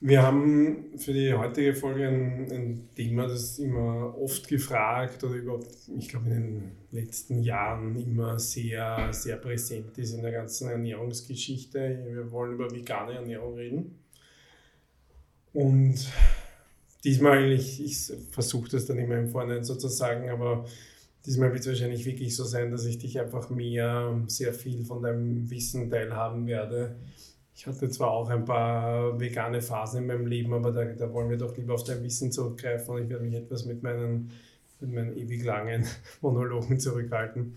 Wir haben für die heutige Folge ein, ein, Thema, das immer oft gefragt oder überhaupt, ich glaube, in den letzten Jahren immer sehr, sehr präsent ist in der ganzen Ernährungsgeschichte. Wir wollen über vegane Ernährung reden. Und diesmal, ich, ich versuche das dann immer im Vorhinein so zu sagen, aber diesmal wird es wahrscheinlich wirklich so sein, dass ich dich einfach mehr, sehr viel von deinem Wissen teilhaben werde ich hatte zwar auch ein paar vegane Phasen in meinem Leben, aber da, da wollen wir doch lieber auf dein Wissen zurückgreifen und ich werde mich etwas mit meinen, mit meinen ewig langen Monologen zurückhalten.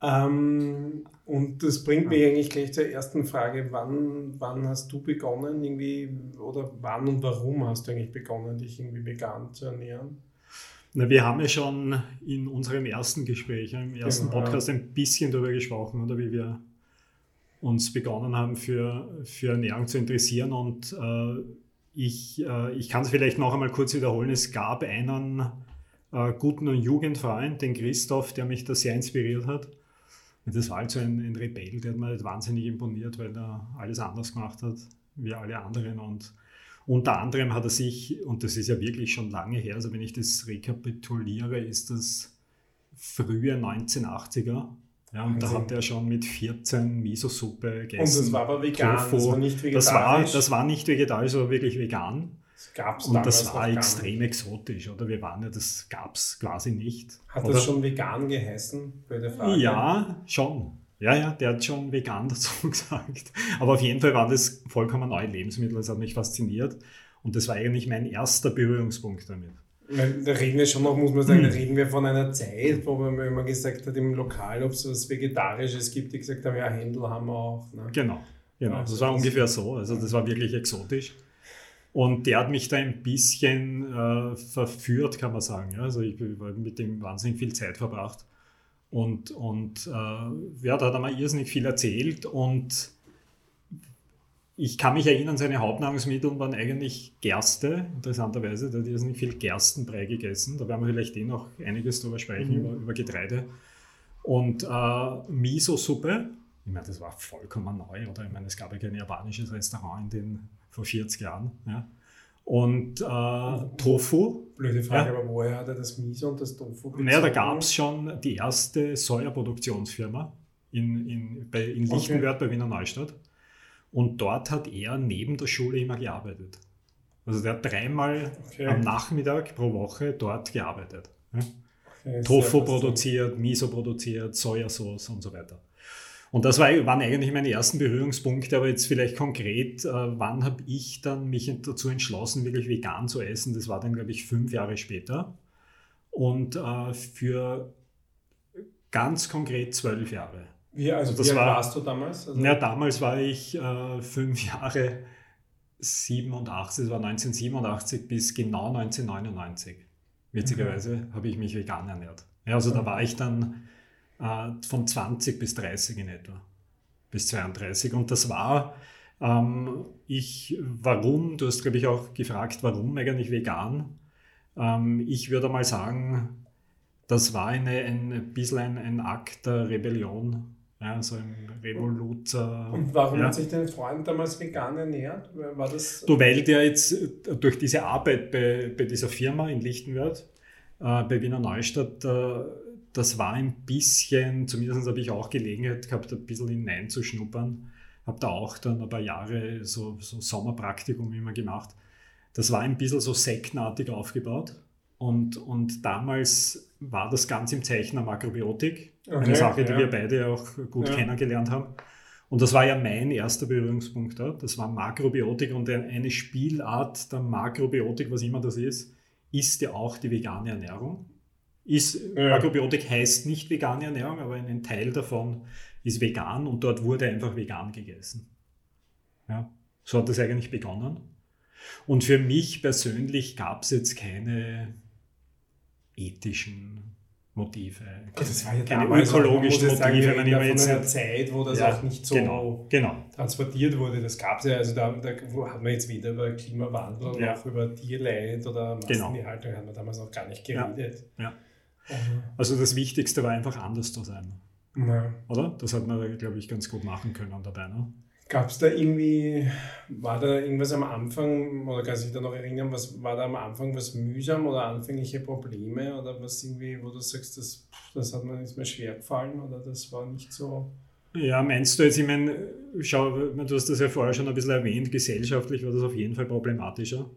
Ähm, und das bringt mich eigentlich gleich zur ersten Frage. Wann, wann hast du begonnen, irgendwie, oder wann und warum hast du eigentlich begonnen, dich irgendwie vegan zu ernähren? Na, wir haben ja schon in unserem ersten Gespräch, im ersten genau, Podcast ein bisschen darüber gesprochen, oder wie wir uns begonnen haben für, für Ernährung zu interessieren. Und äh, ich, äh, ich kann es vielleicht noch einmal kurz wiederholen. Es gab einen äh, guten Jugendfreund, den Christoph, der mich da sehr inspiriert hat. Und das war halt so ein, ein Rebell, der hat mir halt wahnsinnig imponiert, weil er alles anders gemacht hat wie alle anderen. Und unter anderem hat er sich, und das ist ja wirklich schon lange her, also wenn ich das rekapituliere, ist das frühe 1980er, ja, und da hat er schon mit 14 Miso-Suppe gegessen. Und das war aber vegan, Tofu. das war nicht vegetarisch. Das war, das war nicht vegetarisch, aber wirklich vegan. Das gab's und das war extrem exotisch, oder? Wir waren ja, das gab es quasi nicht. Hat oder? das schon vegan geheißen? Ja, schon. Ja, ja, der hat schon vegan dazu gesagt. Aber auf jeden Fall waren das vollkommen neue Lebensmittel. Das hat mich fasziniert. Und das war eigentlich mein erster Berührungspunkt damit. Da reden wir schon noch, muss man sagen, da hm. reden wir von einer Zeit, wo man immer gesagt hat im Lokal, ob es was Vegetarisches gibt, die gesagt haben, ja, Händel haben wir auch. Ne? Genau, genau. Also das war ungefähr so. Also das war wirklich exotisch. Und der hat mich da ein bisschen äh, verführt, kann man sagen. Ja? Also ich habe mit dem wahnsinnig viel Zeit verbracht. Und, und äh, ja, da hat er mir irrsinnig viel erzählt und ich kann mich erinnern, seine Hauptnahrungsmittel waren eigentlich Gerste, interessanterweise. Da hat er nicht viel Gerstenbrei gegessen. Da werden wir vielleicht eh noch einiges drüber sprechen, mhm. über, über, Getreide. Und äh, Miso-Suppe, ich meine, das war vollkommen neu, oder? Ich meine, es gab ja kein japanisches Restaurant in den, vor 40 Jahren. Ja. Und äh, Tofu. Blöde Frage, ja. aber woher hat er das Miso und das Tofu bezogen? Naja, da gab es schon die erste Sojaproduktionsfirma in, in, bei, in Lichtenwörth okay. bei Wiener Neustadt. Und dort hat er neben der Schule immer gearbeitet. Also der hat dreimal okay. am Nachmittag pro Woche dort gearbeitet. Okay, Tofu produziert, Miso produziert, Sojasauce und so weiter. Und das war, waren eigentlich meine ersten Berührungspunkte, aber jetzt vielleicht konkret, äh, wann habe ich dann mich dazu entschlossen, wirklich vegan zu essen? Das war dann, glaube ich, fünf Jahre später. Und äh, für ganz konkret zwölf Jahre. Wie, also das wie war, warst du damals? Also ja, damals war ich äh, fünf Jahre 87, das war 1987 bis genau 1999. Witzigerweise mhm. habe ich mich vegan ernährt. Ja, also mhm. da war ich dann äh, von 20 bis 30 in etwa, bis 32. Und das war, ähm, ich, warum, du hast glaube ich auch gefragt, warum eigentlich vegan? Ähm, ich würde mal sagen, das war eine, ein bisschen ein, ein Akt der Rebellion ja, so ein Revolut. Und warum ja. hat sich dein Freund damals vegan ernährt? War das du, weil der jetzt äh, durch diese Arbeit bei, bei dieser Firma in Lichtenwörth, äh, bei Wiener Neustadt, äh, das war ein bisschen, zumindest habe ich auch Gelegenheit gehabt, ein bisschen hineinzuschnuppern. Habe da auch dann ein paar Jahre so, so Sommerpraktikum immer gemacht. Das war ein bisschen so sektenartig aufgebaut. Und, und damals war das ganz im Zeichen der Makrobiotik. Okay, eine Sache, die ja. wir beide auch gut ja. kennengelernt haben. Und das war ja mein erster Berührungspunkt dort. Das war Makrobiotik und eine Spielart der Makrobiotik, was immer das ist, ist ja auch die vegane Ernährung. Ist, ja. Makrobiotik heißt nicht vegane Ernährung, aber ein Teil davon ist vegan und dort wurde einfach vegan gegessen. Ja, so hat das eigentlich begonnen. Und für mich persönlich gab es jetzt keine ethischen Motive. Das war ja keine ökologischen Motive. Sagen, wenn man jetzt von einer Zeit, wo das ja, auch nicht so genau, genau. transportiert wurde. Das gab es ja, also da, da hat man jetzt weder über Klimawandel ja. noch über Tierleid oder. Massentierhaltung genau. hat man damals noch gar nicht geredet. Ja. Also das Wichtigste war einfach anders zu sein. Oder? Das hat man, glaube ich, ganz gut machen können dabei. Ne? Gab es da irgendwie, war da irgendwas am Anfang, oder kann sich da noch erinnern, was war da am Anfang was mühsam oder anfängliche Probleme oder was irgendwie, wo du sagst, das, das hat mir nicht mehr schwer gefallen oder das war nicht so. Ja, meinst du jetzt, ich meine, schau, du hast das ja vorher schon ein bisschen erwähnt, gesellschaftlich war das auf jeden Fall problematischer,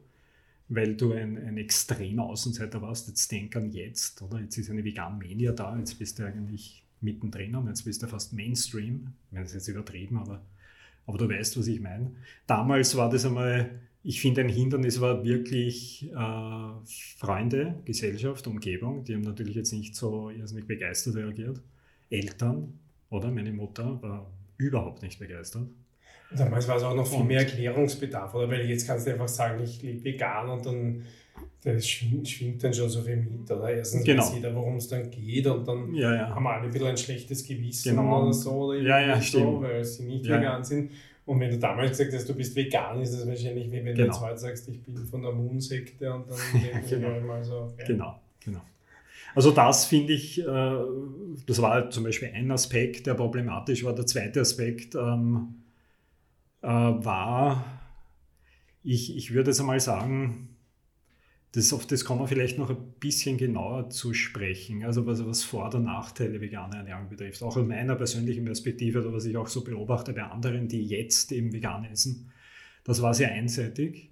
weil du ein, ein extremer Außenseiter warst. Jetzt denk an jetzt, oder? Jetzt ist eine Vegan Mania da, jetzt bist du eigentlich mittendrin und jetzt bist du fast Mainstream. Ich meine, das ist jetzt übertrieben, aber aber du weißt, was ich meine. Damals war das einmal, ich finde, ein Hindernis war wirklich äh, Freunde, Gesellschaft, Umgebung. Die haben natürlich jetzt nicht so irrsinnig begeistert reagiert. Eltern, oder? Meine Mutter war überhaupt nicht begeistert. Damals war es auch noch viel mehr Erklärungsbedarf, oder? Weil jetzt kannst du einfach sagen, ich lebe vegan und dann das schwingt, schwingt, dann schon so viel mit. Oder? Erstens genau. weiß jeder, worum es dann geht und dann ja, ja. haben alle ein bisschen ein schlechtes Gewissen genau. oder so, oder ja, ja, so, weil sie nicht vegan sind. Und wenn du damals gesagt hast, du bist vegan, ist das wahrscheinlich wie wenn genau. du jetzt heute sagst, ich bin von der Moon-Sekte und dann genau. wir mal so. Genau, genau. Also das finde ich, äh, das war zum Beispiel ein Aspekt, der problematisch war. Der zweite Aspekt ähm, äh, war, ich, ich würde jetzt einmal sagen, das, auf das kommen wir vielleicht noch ein bisschen genauer zu sprechen, also was, was Vor- und Nachteile veganer Ernährung betrifft. Auch aus meiner persönlichen Perspektive oder was ich auch so beobachte bei anderen, die jetzt eben vegan essen. Das war sehr einseitig,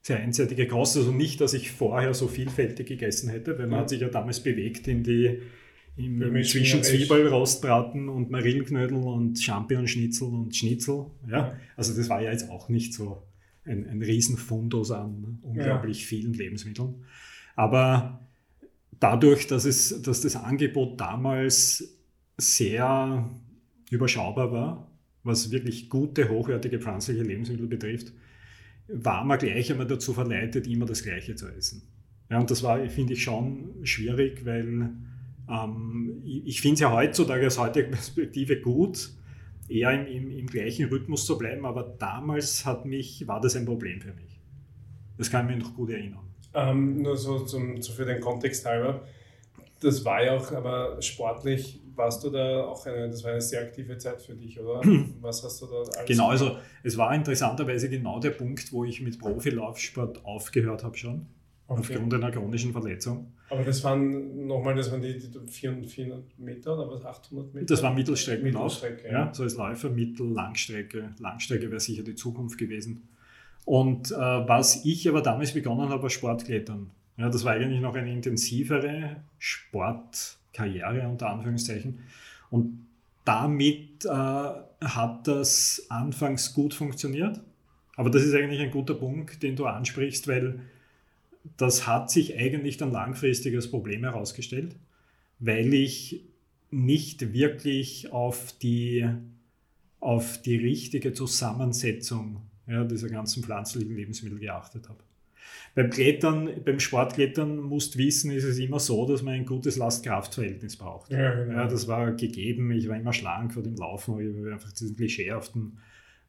sehr einseitige Kost. Also nicht, dass ich vorher so vielfältig gegessen hätte, weil man ja. hat sich ja damals bewegt in die im, im zwischen Zwiebelrostbraten und Marillenknödel und Champignonschnitzel und Schnitzel. Ja? ja? Also das war ja jetzt auch nicht so ein, ein Riesenfundus an unglaublich ja. vielen Lebensmitteln. Aber dadurch, dass, es, dass das Angebot damals sehr überschaubar war, was wirklich gute, hochwertige pflanzliche Lebensmittel betrifft, war man gleich einmal dazu verleitet, immer das Gleiche zu essen. Ja, und das war, finde ich, schon schwierig, weil ähm, ich, ich finde es ja heutzutage aus heutiger Perspektive gut, eher im, im, im, gleichen Rhythmus zu bleiben, aber damals hat mich, war das ein Problem für mich. Das kann ich mir noch gut erinnern. Ähm, nur so, zum, so für den Kontext halber, das war ja auch, aber sportlich warst du da auch eine, das war eine sehr aktive Zeit für dich, oder? Was hast du da alles Genau, also es war interessanterweise genau der Punkt, wo ich mit Profilaufsport aufgehört habe schon, okay. aufgrund einer chronischen Verletzung. Aber das waren nochmal, das waren die, die 400 Meter oder was, 800 Meter? Das war Mittelstreckenlauf. Mittelstrecke, ja. ja. So als Läufer, Mittel, Langstrecke. Langstrecke wäre sicher die Zukunft gewesen. Und äh, was ich aber damals begonnen habe, war Sportklettern. Ja, das war eigentlich noch eine intensivere Sportkarriere unter Anführungszeichen. Und damit äh, hat das anfangs gut funktioniert. Aber das ist eigentlich ein guter Punkt, den du ansprichst, weil das hat sich eigentlich dann langfristig als Problem herausgestellt, weil ich nicht wirklich auf die, auf die richtige Zusammensetzung ja, dieser ganzen pflanzlichen Lebensmittel geachtet habe. Beim Klettern, beim Sportklettern musst wissen, ist es immer so, dass man ein gutes Last-Kraft-Verhältnis braucht. Ja, genau. ja, das war gegeben. Ich war immer schlank vor dem Laufen, ich habe einfach diesen klischeehaften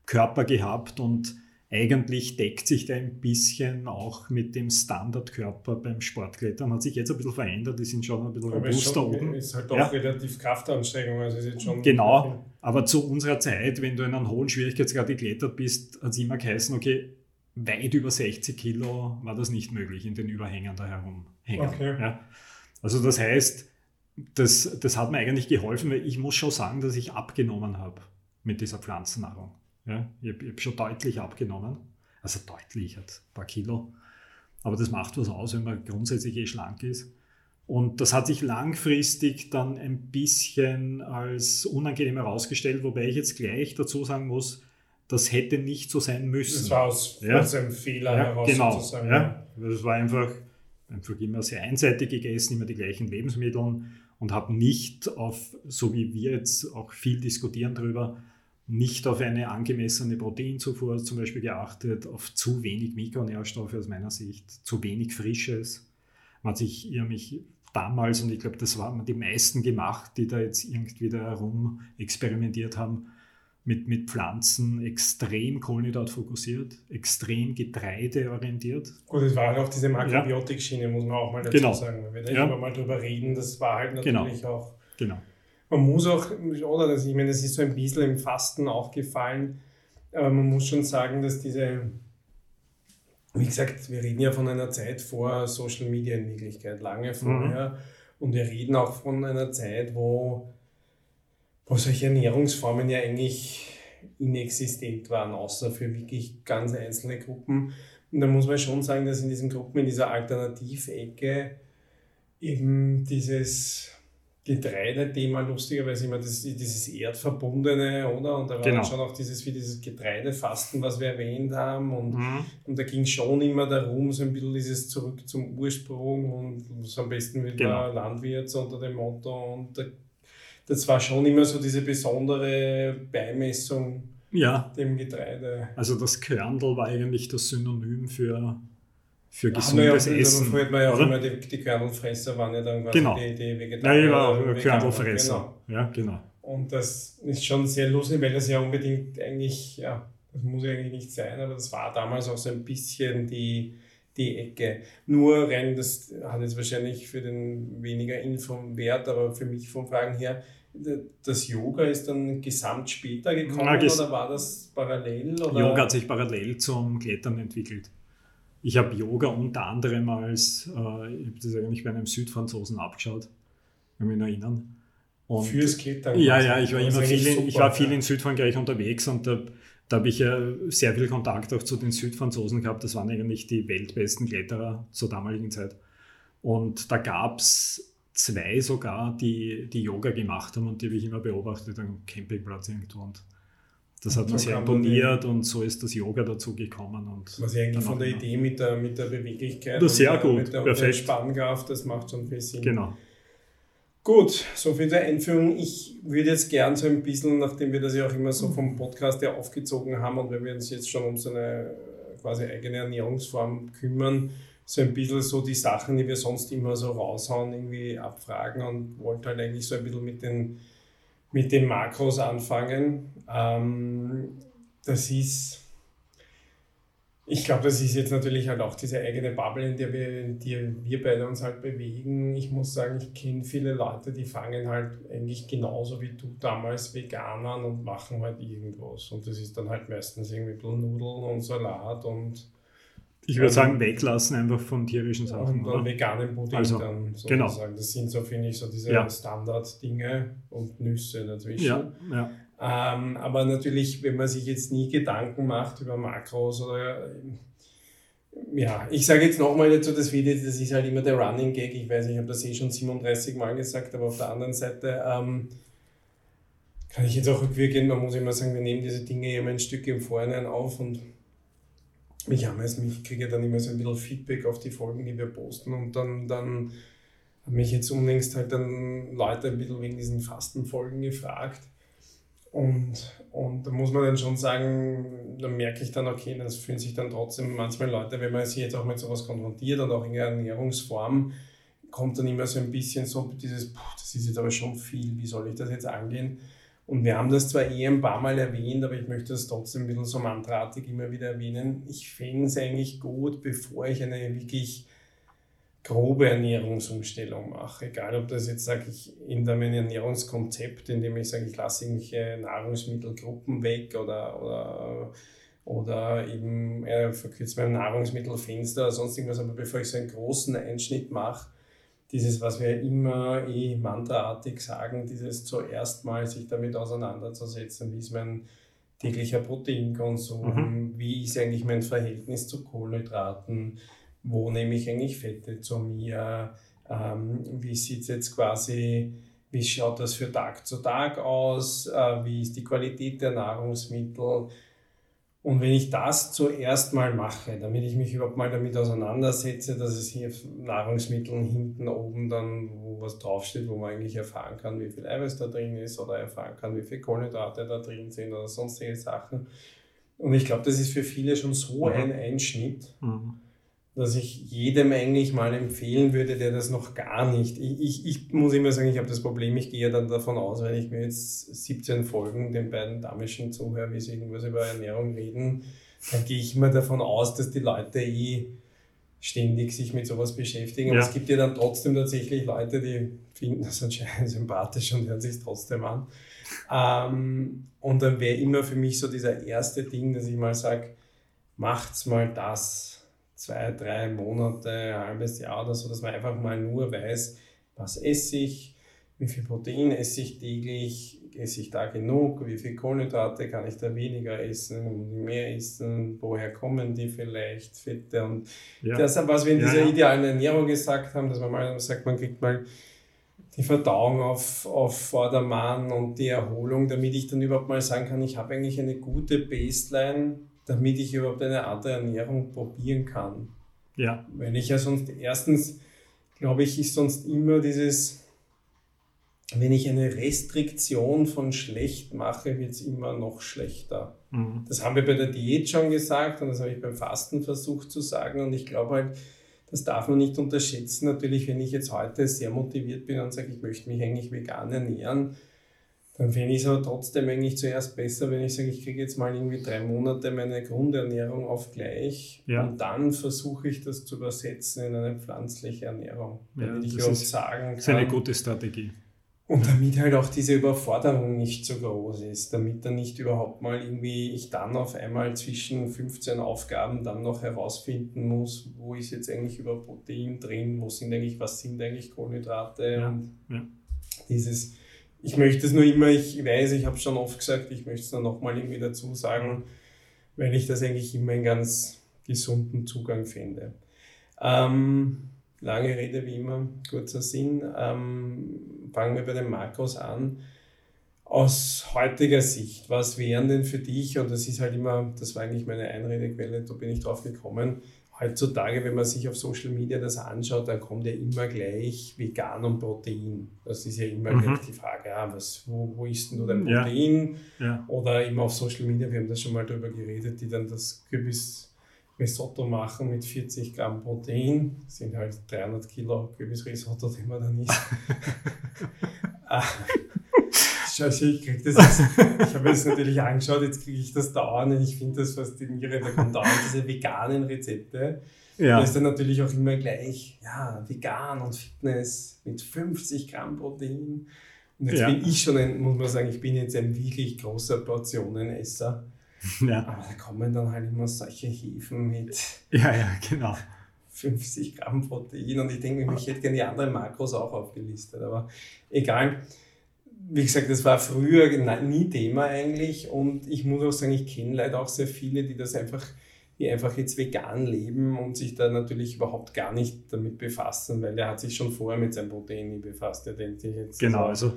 Körper gehabt und eigentlich deckt sich der ein bisschen auch mit dem Standardkörper beim Sportklettern. Hat sich jetzt ein bisschen verändert, die sind schon ein bisschen aber robuster schon, oben. Ist halt auch ja. relativ Kraftanstrengung, also ist jetzt schon. Genau, aber zu unserer Zeit, wenn du in einem hohen Schwierigkeitsgrad geklettert bist, hat es immer geheißen, okay, weit über 60 Kilo war das nicht möglich in den Überhängern da herumhängen. Okay. Ja. Also das heißt, das, das hat mir eigentlich geholfen, weil ich muss schon sagen, dass ich abgenommen habe mit dieser Pflanzennahrung. Ja, ich habe hab schon deutlich abgenommen. Also deutlich, hat ein paar Kilo. Aber das macht was aus, wenn man grundsätzlich eh schlank ist. Und das hat sich langfristig dann ein bisschen als unangenehm herausgestellt, wobei ich jetzt gleich dazu sagen muss, das hätte nicht so sein müssen. Das war aus, ja. aus einem Fehler ja, heraus genau, sozusagen. Ja. Das war einfach, einfach immer sehr einseitig gegessen, immer die gleichen Lebensmittel und habe nicht auf, so wie wir jetzt auch viel diskutieren darüber, nicht auf eine angemessene Proteinzufuhr zum Beispiel geachtet, auf zu wenig Mikronährstoffe aus meiner Sicht, zu wenig Frisches. Man hat sich mich damals, und ich glaube, das waren die meisten gemacht, die da jetzt irgendwie da herum experimentiert haben, mit, mit Pflanzen extrem Kohlenhydrat fokussiert, extrem getreideorientiert. Gut, es war halt auch diese Makrobiotik-Schiene, muss man auch mal dazu genau. sagen. Wenn wir da ja. mal drüber reden, das war halt genau. natürlich genau. auch. Genau man muss auch, oder das, ich meine, das ist so ein bisschen im Fasten auch gefallen, Aber man muss schon sagen, dass diese, wie gesagt, wir reden ja von einer Zeit vor Social Media in Wirklichkeit, lange vorher. Mhm. Und wir reden auch von einer Zeit, wo, wo solche Ernährungsformen ja eigentlich inexistent waren, außer für wirklich ganz einzelne Gruppen. Und da muss man schon sagen, dass in diesen Gruppen, in dieser Alternativecke eben dieses Getreidethema lustigerweise immer das, dieses Erdverbundene, oder? Und da war genau. schon auch dieses, wie dieses Getreidefasten, was wir erwähnt haben. Und, mhm. und da ging schon immer darum, so ein bisschen dieses Zurück zum Ursprung und so am besten wieder genau. Landwirt unter dem Motto. Und da, das war schon immer so diese besondere Beimessung ja. dem Getreide. Also das Körndl war eigentlich das Synonym für für gesundes ja, Essen. Früher hat man ja auch immer die, die Körnelfresser waren ja dann quasi genau. die, die Vegetarier. Ja, ich war auch Körnelfresser. Genau. Ja, genau. Und das ist schon sehr lustig, weil das ja unbedingt eigentlich, ja, das muss ja eigentlich nicht sein, aber das war damals auch so ein bisschen die, die Ecke. Nur rein, das hat jetzt wahrscheinlich für den weniger Info Wert, aber für mich vom Fragen her, das Yoga ist dann gesamt später gekommen Na, oder war das parallel? Oder? Yoga hat sich parallel zum Klettern entwickelt. Ich habe Yoga unter anderem als, äh, ich habe das eigentlich bei einem Südfranzosen abgeschaut, kann mich erinnern. Und Fürs Klettern? Ja, ja, ich war immer viel in, ich war viel in Südfrankreich unterwegs und da, da habe ich ja sehr viel Kontakt auch zu den Südfranzosen gehabt. Das waren eigentlich die weltbesten Kletterer zur damaligen Zeit. Und da gab es zwei sogar, die, die Yoga gemacht haben und die habe ich immer beobachtet am Campingplatz irgendwo. Und das hat mir sehr imponiert und so ist das Yoga dazu gekommen. Und Was ich eigentlich von der Idee mit der, mit der Beweglichkeit das sehr und gut, mit der, perfekt. der Spannkraft, das macht schon viel Sinn. Genau. Gut, so viel der Einführung. Ich würde jetzt gern so ein bisschen, nachdem wir das ja auch immer so vom Podcast her aufgezogen haben und wenn wir uns jetzt schon um so eine quasi eigene Ernährungsform kümmern, so ein bisschen so die Sachen, die wir sonst immer so raushauen, irgendwie abfragen und wollte halt eigentlich so ein bisschen mit den mit den Makros anfangen. Ähm, das ist, ich glaube, das ist jetzt natürlich halt auch diese eigene Bubble, in der wir, in wir beide uns halt bewegen. Ich muss sagen, ich kenne viele Leute, die fangen halt eigentlich genauso wie du damals vegan an und machen halt irgendwas. Und das ist dann halt meistens irgendwie Nudeln und Salat und ich würde sagen, weglassen einfach von tierischen Sachen. Und dann veganen Pudding also, dann genau. sozusagen. Genau. Das sind so, finde ich, so diese ja. Standard-Dinge und Nüsse dazwischen. Ja, ja. Ähm, aber natürlich, wenn man sich jetzt nie Gedanken macht über Makros oder ja, ich sage jetzt nochmal dazu, das Video, das ist halt immer der Running Gag. Ich weiß, ich habe das eh schon 37 Mal gesagt, aber auf der anderen Seite ähm, kann ich jetzt auch rückwirkend, man muss immer sagen, wir nehmen diese Dinge immer ein Stück im Vorhinein auf und mich haben es, mich kriege dann immer so ein bisschen Feedback auf die Folgen, die wir posten und dann, dann haben mich jetzt unlängst halt dann Leute ein bisschen wegen diesen Fastenfolgen gefragt. Und, und da muss man dann schon sagen, da merke ich dann, okay, das fühlen sich dann trotzdem manchmal Leute, wenn man sich jetzt auch mit sowas konfrontiert und auch in der Ernährungsform, kommt dann immer so ein bisschen so dieses, das ist jetzt aber schon viel, wie soll ich das jetzt angehen? Und wir haben das zwar eh ein paar Mal erwähnt, aber ich möchte das trotzdem ein bisschen so mantraartig immer wieder erwähnen. Ich fände es eigentlich gut, bevor ich eine wirklich grobe Ernährungsumstellung mache. Egal, ob das jetzt sage ich in einem Ernährungskonzept, in dem ich sage, ich lasse irgendwelche Nahrungsmittelgruppen weg oder, oder, oder eben äh, verkürze mein Nahrungsmittelfenster oder sonst irgendwas, aber bevor ich so einen großen Einschnitt mache, dieses, was wir immer eh mantraartig sagen, dieses zuerst mal sich damit auseinanderzusetzen, wie ist mein täglicher Proteinkonsum, mhm. wie ist eigentlich mein Verhältnis zu Kohlenhydraten, wo nehme ich eigentlich Fette zu mir, ähm, wie sieht es jetzt quasi, wie schaut das für Tag zu Tag aus, äh, wie ist die Qualität der Nahrungsmittel, und wenn ich das zuerst mal mache, damit ich mich überhaupt mal damit auseinandersetze, dass es hier Nahrungsmitteln hinten oben dann, wo was draufsteht, wo man eigentlich erfahren kann, wie viel Eiweiß da drin ist oder erfahren kann, wie viel Kohlenhydrate da drin sind oder sonstige Sachen. Und ich glaube, das ist für viele schon so mhm. ein Einschnitt. Mhm dass ich jedem eigentlich mal empfehlen würde, der das noch gar nicht. Ich, ich, ich muss immer sagen, ich habe das Problem, ich gehe dann davon aus, wenn ich mir jetzt 17 Folgen den beiden Damischen zuhöre, wie sie irgendwas über Ernährung reden, dann gehe ich immer davon aus, dass die Leute eh ständig sich mit sowas beschäftigen. Aber Ja. es gibt ja dann trotzdem tatsächlich Leute, die finden das anscheinend sympathisch und hören sich trotzdem an. Ähm, und dann wäre immer für mich so dieser erste Ding, dass ich mal sage, macht's mal das zwei, drei Monate, ein halbes Jahr oder so, dass man einfach mal nur weiß, was esse ich, wie viel Protein esse ich täglich, esse ich da genug, wie viel Kohlenhydrate kann ich da weniger essen, mehr essen, woher kommen die vielleicht, Fette und Ja. das, was wir in Ja, dieser ja. idealen Ernährung gesagt haben, dass man mal sagt, man kriegt mal die Verdauung auf, auf Vordermann und die Erholung, damit ich dann überhaupt mal sagen kann, ich habe eigentlich eine gute Baseline, damit ich überhaupt eine andere Ernährung probieren kann. ja, Weil ich ja sonst, erstens, glaube ich, ist sonst immer dieses, wenn ich eine Restriktion von schlecht mache, wird es immer noch schlechter. mhm. Das haben wir bei der Diät schon gesagt und das habe ich beim Fasten versucht zu sagen. Und ich glaube halt, das darf man nicht unterschätzen. Natürlich, wenn ich jetzt heute sehr motiviert bin und sage, ich möchte mich eigentlich vegan ernähren, dann finde ich es aber trotzdem eigentlich zuerst besser, wenn ich sage, ich kriege jetzt mal irgendwie drei Monate meine Grundernährung auf gleich Ja. und dann versuche ich das zu übersetzen in eine pflanzliche Ernährung, Ja, damit ich das überhaupt ist- sagen kann. das ist eine gute Strategie. Und damit halt auch diese Überforderung nicht so groß ist, damit dann nicht überhaupt mal irgendwie ich dann auf einmal zwischen 15 Aufgaben dann noch herausfinden muss, wo ist jetzt eigentlich über Protein drin, wo sind eigentlich, was sind eigentlich Kohlenhydrate Ja, und ja. dieses, ich möchte es nur immer, ich weiß, ich habe schon oft gesagt, ich möchte es dann nochmal irgendwie dazu sagen, weil ich das eigentlich immer einen ganz gesunden Zugang finde. Ähm, lange Rede wie immer, kurzer Sinn. Ähm, fangen wir bei den Makros an. Aus heutiger Sicht, was wären denn für dich, und das ist halt immer, das war eigentlich meine Einredequelle, da bin ich drauf gekommen, heutzutage, wenn man sich auf Social Media das anschaut, dann kommt ja immer gleich vegan und Protein. Das ist ja immer Mhm. gleich die Frage, ja, was, wo, wo isst denn du dein Ja. Protein? Ja, Oder immer auf Social Media, wir haben da schon mal drüber geredet, die dann das Kürbis Risotto machen mit 40 Gramm Protein. Das sind halt 300 Kilo Kürbisrisotto, die man dann isst. Schau, ich krieg das jetzt, ich habe es natürlich angeschaut, jetzt kriege ich das dauernd und ich finde das faszinierend. Da kommen dauernd diese veganen Rezepte. Da ja, ist dann natürlich auch immer gleich, ja, vegan und Fitness mit 50 Gramm Protein. Und jetzt Ja. bin ich schon ein, muss man sagen, ich bin jetzt ein wirklich großer Portionenesser. ja, Aber da kommen dann halt immer solche Hefen mit ja, ja, genau. 50 Gramm Protein und ich denke ich hätte gerne die anderen Makros auch aufgelistet, aber egal. Wie gesagt, das war früher nie Thema eigentlich und ich muss auch sagen, ich kenne leider auch sehr viele, die das einfach, die einfach jetzt vegan leben und sich da natürlich überhaupt gar nicht damit befassen, weil der hat sich schon vorher mit seinem Protein nie befasst. Der denkt sich jetzt, Genau, also,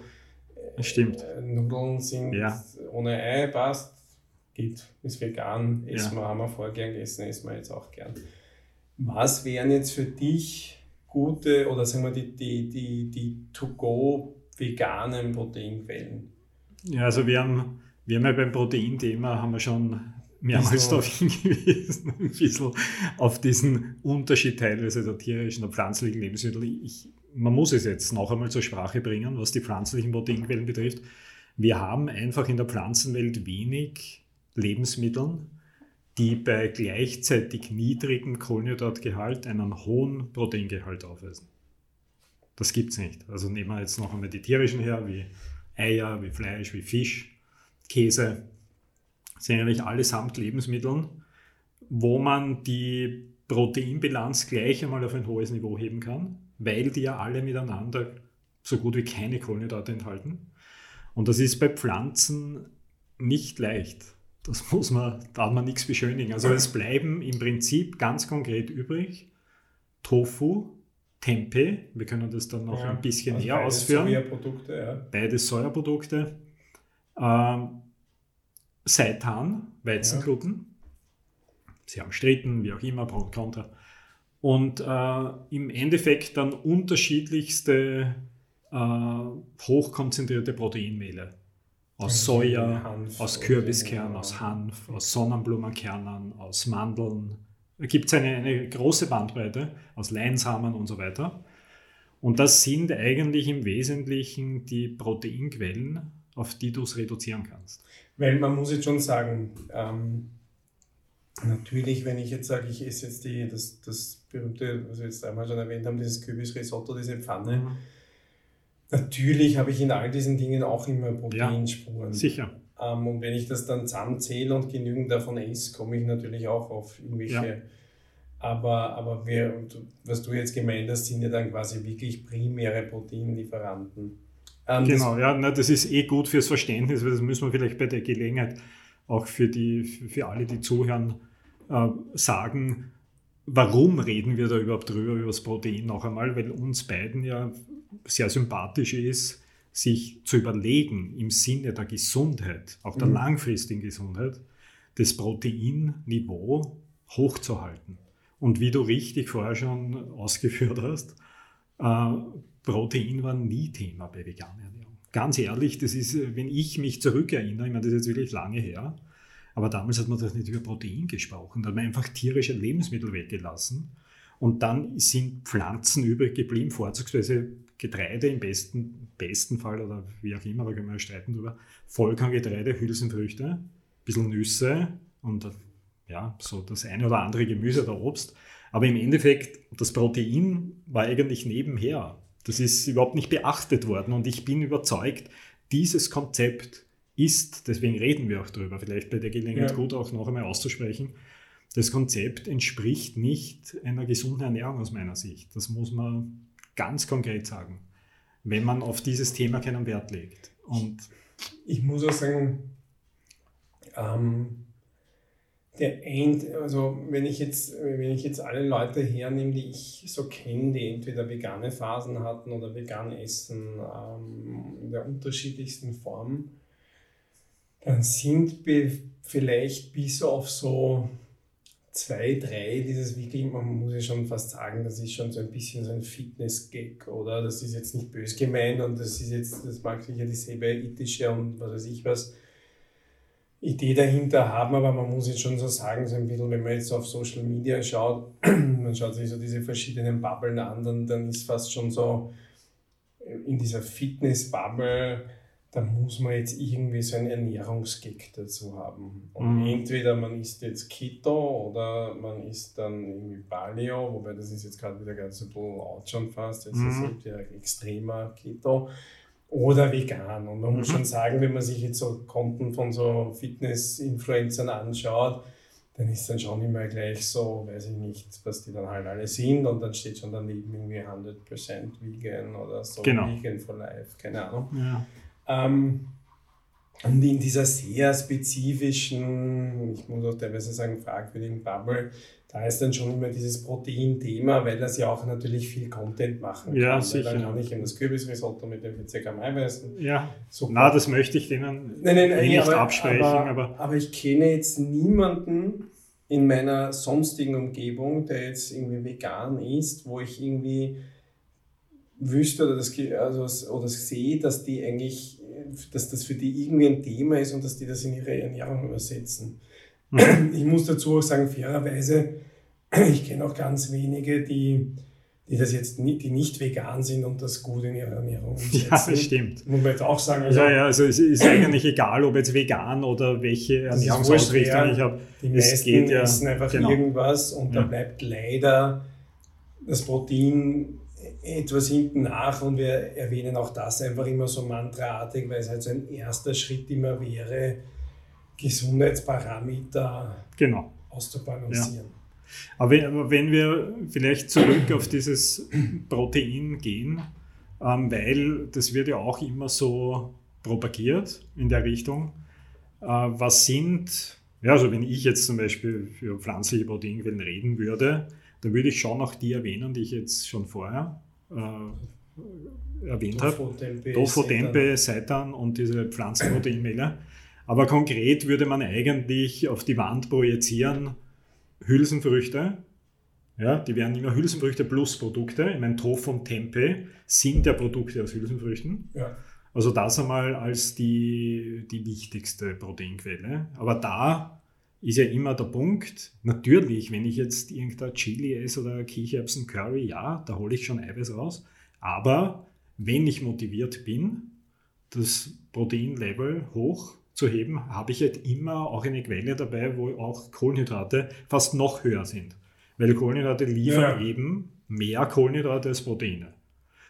also stimmt. äh, Nudeln sind Ja. ohne Ei, passt, geht, ist vegan, essen Ja. wir, haben wir vorher gern gegessen, essen wir jetzt auch gern. Was wären jetzt für dich gute oder sagen wir die, die, die, die to-go veganen Proteinquellen? Ja, also wir haben, wir haben ja beim Proteinthema haben wir schon mehrmals darauf hingewiesen, ein bisschen auf diesen Unterschied teilweise der tierischen und pflanzlichen Lebensmittel. Ich, man muss es jetzt noch einmal zur Sprache bringen, was die pflanzlichen Proteinquellen betrifft. Wir haben einfach in der Pflanzenwelt wenig Lebensmittel, die bei gleichzeitig niedrigem Kohlenhydratgehalt einen hohen Proteingehalt aufweisen. Das gibt es nicht. Also nehmen wir jetzt noch einmal die tierischen her, wie Eier, wie Fleisch, wie Fisch, Käse. Das sind eigentlich allesamt Lebensmittel, wo man die Proteinbilanz gleich einmal auf ein hohes Niveau heben kann, weil die ja alle miteinander so gut wie keine Kohlenhydrate enthalten. Und das ist bei Pflanzen nicht leicht. Das muss man, da hat man nichts beschönigen. Also es bleiben im Prinzip ganz konkret übrig Tofu, Tempeh, wir können das dann noch Ja, ein bisschen also näher beides ausführen Sojaprodukte, ja. beides Sojaprodukte. Ähm, Seitan, Weizengluten. Sie haben Stritten, wie auch immer, Pro und Contra. Und äh, im Endeffekt dann unterschiedlichste äh, hochkonzentrierte Proteinmehle. Aus Also Soja, aus Kürbiskernen, aus Hanf, aus Sonnenblumenkernen, aus Mandeln. Da gibt es eine, eine große Bandbreite, aus Leinsamen und so weiter. Und das sind eigentlich im Wesentlichen die Proteinquellen, auf die du es reduzieren kannst. Weil man muss jetzt schon sagen, ähm, Natürlich, wenn ich jetzt sage, ich esse jetzt die, das, das berühmte, was wir jetzt einmal schon erwähnt haben, dieses Kürbisrisotto, diese Pfanne. Mhm. Natürlich habe ich in all diesen Dingen auch immer Proteinspuren. Ja, sicher. Ähm, und wenn ich das dann zusammenzähle und genügend davon esse, komme ich natürlich auch auf irgendwelche. Ja. Aber, aber wir, was du jetzt gemeint hast, sind ja dann quasi wirklich primäre Proteinlieferanten. Ähm, genau, das, ja, na, das ist eh gut fürs Verständnis, weil das müssen wir vielleicht bei der Gelegenheit auch für, die, für alle, die zuhören, äh, sagen. Warum reden wir da überhaupt drüber, über das Protein noch einmal? Weil uns beiden ja sehr sympathisch ist, sich zu überlegen im Sinne der Gesundheit, auch der mhm. langfristigen Gesundheit, das Proteinniveau hochzuhalten. Und wie du richtig vorher schon ausgeführt hast, äh, Protein war nie Thema bei veganer Ernährung. Ganz ehrlich, das ist, wenn ich mich zurückerinnere, ich meine, das ist jetzt wirklich lange her, aber damals hat man das nicht über Protein gesprochen, da hat man einfach tierische Lebensmittel weggelassen und dann sind Pflanzen übrig geblieben, vorzugsweise Getreide im besten, besten Fall oder wie auch immer, da können wir streiten drüber. Vollkorngetreide, Hülsenfrüchte, ein bisschen Nüsse und ja, so das eine oder andere Gemüse oder Obst. Aber im Endeffekt, das Protein war eigentlich nebenher. Das ist überhaupt nicht beachtet worden und ich bin überzeugt, dieses Konzept ist, deswegen reden wir auch drüber, vielleicht bei der Gelegenheit ja. gut auch noch einmal auszusprechen, das Konzept entspricht nicht einer gesunden Ernährung aus meiner Sicht. Das muss man ganz konkret sagen, wenn man auf dieses Thema keinen Wert legt. Und ich muss auch sagen, ähm, der End, also wenn ich jetzt, wenn ich jetzt alle Leute hernehme, die ich so kenne, die entweder vegane Phasen hatten oder vegan essen, ähm, in der unterschiedlichsten Form, dann sind vielleicht bis auf so zwei, drei, dieses wirklich, man muss ja schon fast sagen, das ist schon so ein bisschen so ein Fitness-Gag, oder? Das ist jetzt nicht bös gemeint und das ist jetzt, das mag sicher dieselbe ethische und was weiß ich was Idee dahinter haben, aber man muss jetzt schon so sagen, so ein bisschen, wenn man jetzt auf Social Media schaut, man schaut sich so diese verschiedenen Bubblen an, dann, dann ist fast schon so in dieser Fitness-Bubble, da muss man jetzt irgendwie so einen Ernährungsgag dazu haben. Und mhm. entweder man isst jetzt Keto oder man isst dann irgendwie Paleo, wobei das ist jetzt gerade wieder ganz so out schon fast, jetzt mhm. ist ja extremer Keto. Oder vegan. Und man mhm. muss schon sagen, wenn man sich jetzt so Konten von so Fitness-Influencern anschaut, dann ist dann schon immer gleich so, weiß ich nicht, was die dann halt alle sind und dann steht schon daneben irgendwie 100% vegan oder so, genau. vegan for life, keine Ahnung. Ja. Ähm, und in dieser sehr spezifischen, ich muss auch teilweise sagen, fragwürdigen Bubble, da ist dann schon immer dieses Protein-Thema, weil das ja auch natürlich viel Content machen kann. Ja, sicher. Dann kann ich eben das Kürbisrisotto mit dem 40 Gramm Eiweiß. Ja, Super. na, das möchte ich denen nein, nein, nein, nicht aber, absprechen. Aber, aber, aber ich kenne jetzt niemanden in meiner sonstigen Umgebung, der jetzt irgendwie vegan ist, wo ich irgendwie wüsste oder das, also, oder sehe, dass die eigentlich, dass das für die irgendwie ein Thema ist und dass die das in ihre Ernährung übersetzen. Mhm. Ich muss dazu auch sagen, fairerweise, ich kenne auch ganz wenige, die, die das jetzt nicht, die nicht vegan sind und das gut in ihrer Ernährung umsetzen. Ja, das stimmt. Muss man jetzt auch sagen. Also, ja, ja, also es ist eigentlich egal, ob jetzt vegan oder welche Ernährungsausrichtung ich habe. Die es meisten geht ja, essen einfach genau. irgendwas und ja. da bleibt leider das Protein etwas hinten nach und wir erwähnen auch das einfach immer so mantraartig, weil es halt so ein erster Schritt immer wäre, Gesundheitsparameter genau. auszubalancieren. Ja. Aber wenn wir vielleicht zurück auf dieses Protein gehen, ähm, weil das wird ja auch immer so propagiert in der Richtung. Äh, was sind, ja, also wenn ich jetzt zum Beispiel für pflanzliche Proteinquellen reden würde, dann würde ich schon auch die erwähnen, die ich jetzt schon vorher äh, erwähnt habe. Tofu, Tempe, Seitan und diese Pflanzenproteinmehle. Aber konkret würde man eigentlich auf die Wand projizieren Hülsenfrüchte. Ja, die werden immer Hülsenfrüchte plus Produkte. Ich meine, Tofu und Tempe sind ja Produkte aus Hülsenfrüchten. Ja. Also das einmal als die, die wichtigste Proteinquelle. Aber da ist ja immer der Punkt, natürlich, wenn ich jetzt irgendein Chili esse oder Kichererbsen Curry, ja, da hole ich schon Eiweiß raus. Aber wenn ich motiviert bin, das Proteinlevel hoch zu heben, habe ich halt immer auch eine Quelle dabei, wo auch Kohlenhydrate fast noch höher sind. Weil Kohlenhydrate liefern ja. eben mehr Kohlenhydrate als Proteine.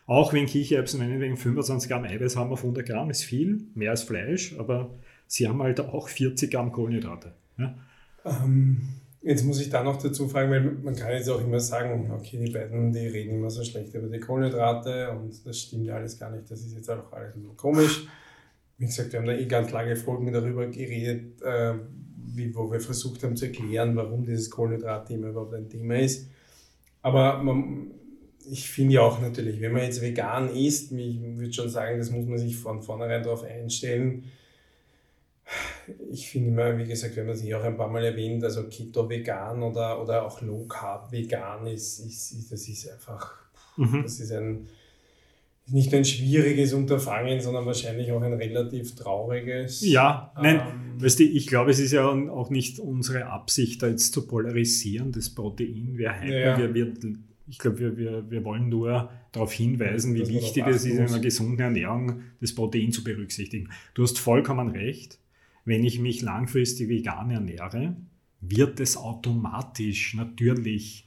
Auch wenn Kichererbsen meinetwegen 25 Gramm Eiweiß haben auf 100 Gramm, ist viel, mehr als Fleisch, aber sie haben halt auch 40 Gramm Kohlenhydrate. Ja? Ähm, jetzt muss ich da noch dazu fragen, weil man kann jetzt auch immer sagen, okay, die beiden, die reden immer so schlecht über die Kohlenhydrate und das stimmt ja alles gar nicht, das ist jetzt auch alles nur komisch. Wie gesagt, wir haben da eh ganz lange Folgen darüber geredet, äh, wie, wo wir versucht haben zu erklären, warum dieses Kohlenhydratthema überhaupt ein Thema ist. Aber man, ich finde ja auch natürlich, wenn man jetzt vegan isst, ich würde schon sagen, das muss man sich von vornherein darauf einstellen. Ich finde immer, wie gesagt, wenn man sich auch ein paar Mal erwähnt, also Keto-Vegan oder, oder auch Low-Carb-Vegan ist, ist, ist, das ist einfach, mhm. das ist ein, nicht ein schwieriges Unterfangen, sondern wahrscheinlich auch ein relativ trauriges. Ja, nein, ähm, weißt du, ich glaube, es ist ja auch nicht unsere Absicht, da jetzt zu polarisieren, das Protein. Wir, ja. wir, wir, ich glaube, wir, wir, wir wollen nur darauf hinweisen, wie wichtig es ist, in einer gesunden Ernährung das Protein zu berücksichtigen. Du hast vollkommen recht. Wenn ich mich langfristig vegan ernähre, wird es automatisch natürlich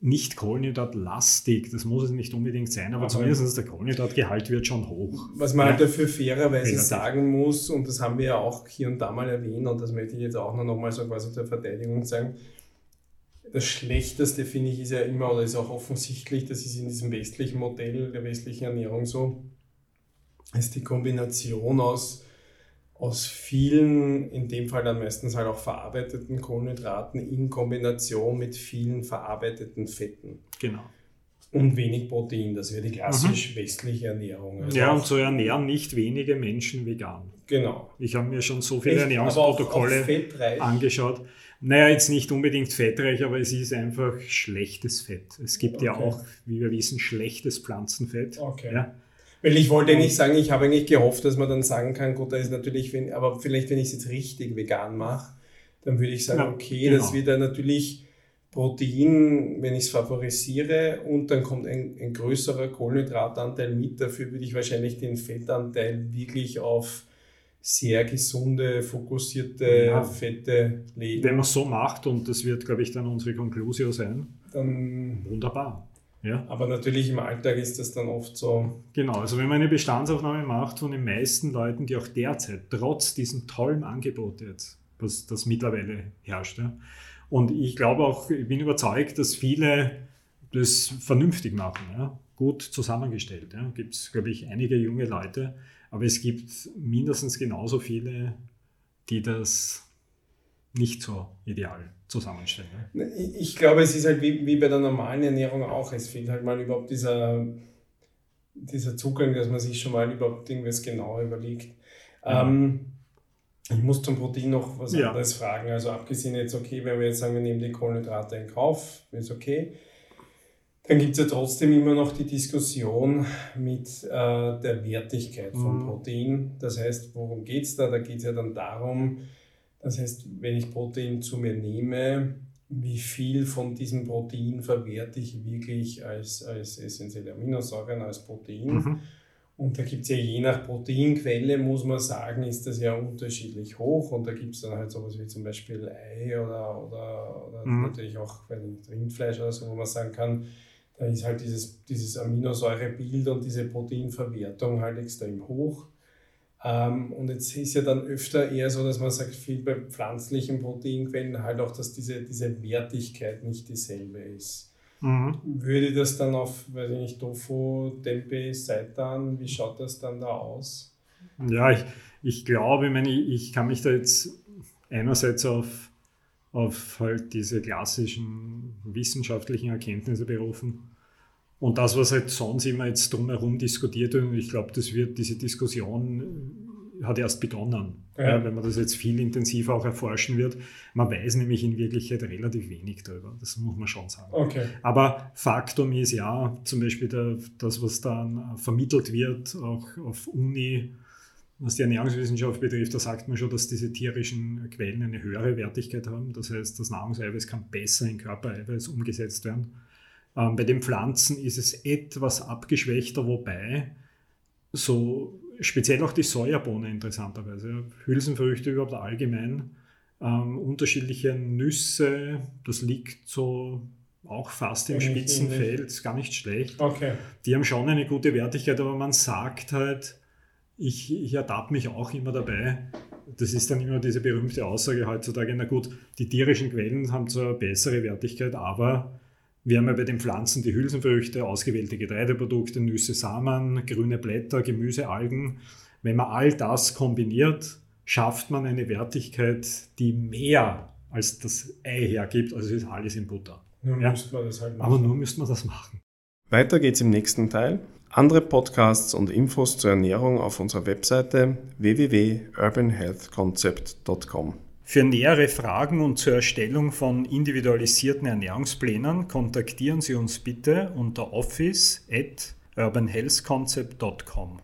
nicht kohlenhydratlastig, das muss es nicht unbedingt sein, aber, aber zumindest der Kohlenhydratgehalt wird schon hoch. Was man ja. halt dafür fairerweise Relativ. sagen muss, und das haben wir ja auch hier und da mal erwähnt, und das möchte ich jetzt auch noch mal so quasi zur Verteidigung sagen, das Schlechteste finde ich ist ja immer, oder ist auch offensichtlich, das ist in diesem westlichen Modell der westlichen Ernährung so, ist die Kombination aus aus vielen, in dem Fall dann meistens halt auch verarbeiteten Kohlenhydraten in Kombination mit vielen verarbeiteten Fetten. Genau. Und wenig Protein, das wäre die klassisch mhm. westliche Ernährung. Also ja, und so ernähren nicht wenige Menschen vegan. Genau. Ich habe mir schon so viele Echt? Ernährungsprotokolle angeschaut. Naja, jetzt nicht unbedingt fettreich, aber es ist einfach schlechtes Fett. Es gibt okay. ja auch, wie wir wissen, schlechtes Pflanzenfett. Okay. Ja. Weil ich wollte nicht sagen, ich habe eigentlich gehofft, dass man dann sagen kann, gut, da ist natürlich, wenn, aber vielleicht, wenn ich es jetzt richtig vegan mache, dann würde ich sagen, ja, okay, genau. das wird dann natürlich Protein, wenn ich es favorisiere und dann kommt ein, ein größerer Kohlenhydratanteil mit, dafür würde ich wahrscheinlich den Fettanteil wirklich auf sehr gesunde, fokussierte ja. Fette legen. Wenn man es so macht, und das wird, glaube ich, dann unsere Konklusion sein, dann wunderbar. Ja. Aber natürlich im Alltag ist das dann oft so. Genau, also wenn man eine Bestandsaufnahme macht von den meisten Leuten, die auch derzeit, trotz diesem tollen Angebot jetzt, was das mittlerweile herrscht, ja, und ich glaube auch, ich bin überzeugt, dass viele das vernünftig machen, ja, gut zusammengestellt. Ja. Gibt es, glaube ich, einige junge Leute, aber es gibt mindestens genauso viele, die das nicht so ideal zusammenstellen. Ne? Ich glaube, es ist halt wie, wie bei der normalen Ernährung auch. Es fehlt halt mal überhaupt dieser, dieser Zugang, dass man sich schon mal überhaupt irgendwas genauer überlegt. Ja. Ähm, ich muss zum Protein noch was ja. anderes fragen. Also abgesehen jetzt, okay, wenn wir jetzt sagen, wir nehmen die Kohlenhydrate in Kauf, ist okay. Dann gibt es ja trotzdem immer noch die Diskussion mit äh, der Wertigkeit von mhm. Protein. Das heißt, worum geht es da? Da geht es ja dann darum, das heißt, wenn ich Protein zu mir nehme, wie viel von diesem Protein verwerte ich wirklich als, als essentielle Aminosäuren, als Protein. Mhm. Und da gibt es ja je nach Proteinquelle, muss man sagen, ist das ja unterschiedlich hoch. Und da gibt es dann halt sowas wie zum Beispiel Ei oder, oder, oder mhm. natürlich auch Rindfleisch oder so, wo man sagen kann, da ist halt dieses, dieses Aminosäurebild und diese Proteinverwertung halt extrem hoch. Ähm, und jetzt ist ja dann öfter eher so, dass man sagt, viel bei pflanzlichen Proteinquellen halt auch, dass diese, diese Wertigkeit nicht dieselbe ist. Mhm. Würde das dann auf, weiß ich nicht, Tofu, Tempeh, Seitan, wie schaut das dann da aus? Ja, ich, ich glaube, ich, meine, ich kann mich da jetzt einerseits auf, auf halt diese klassischen wissenschaftlichen Erkenntnisse berufen und das, was halt sonst immer jetzt drumherum diskutiert wird, und ich glaube, das wird, diese Diskussion äh, hat erst begonnen, ja. Ja, wenn man das jetzt viel intensiver auch erforschen wird. Man weiß nämlich in Wirklichkeit relativ wenig darüber, das muss man schon sagen. Okay. Aber Faktum ist ja, zum Beispiel der, das, was dann vermittelt wird, auch auf Uni, was die Ernährungswissenschaft betrifft, da sagt man schon, dass diese tierischen Quellen eine höhere Wertigkeit haben. Das heißt, das Nahrungseiweiß kann besser in Körpereiweiß umgesetzt werden. Ähm, bei den Pflanzen ist es etwas abgeschwächter, wobei so speziell auch die Sojabohne interessanterweise. Hülsenfrüchte überhaupt allgemein. Ähm, unterschiedliche Nüsse, das liegt so auch fast im Spitzenfeld, gar nicht schlecht. Okay. Die haben schon eine gute Wertigkeit, aber man sagt halt, ich, ich ertappe mich auch immer dabei. Das ist dann immer diese berühmte Aussage heutzutage, na gut, die tierischen Quellen haben zwar bessere Wertigkeit, aber wir haben ja bei den Pflanzen die Hülsenfrüchte, ausgewählte Getreideprodukte, Nüsse, Samen, grüne Blätter, Gemüse, Algen. Wenn man all das kombiniert, schafft man eine Wertigkeit, die mehr als das Ei hergibt. Also es ist alles in Butter. Nur ja. müsste man das halt machen. Aber nur müsste man das machen. Weiter geht's im nächsten Teil. Andere Podcasts und Infos zur Ernährung auf unserer Webseite www.urbanhealthconcept.com. Für nähere Fragen und zur Erstellung von individualisierten Ernährungsplänen kontaktieren Sie uns bitte unter office at urbanhealthconcept.com.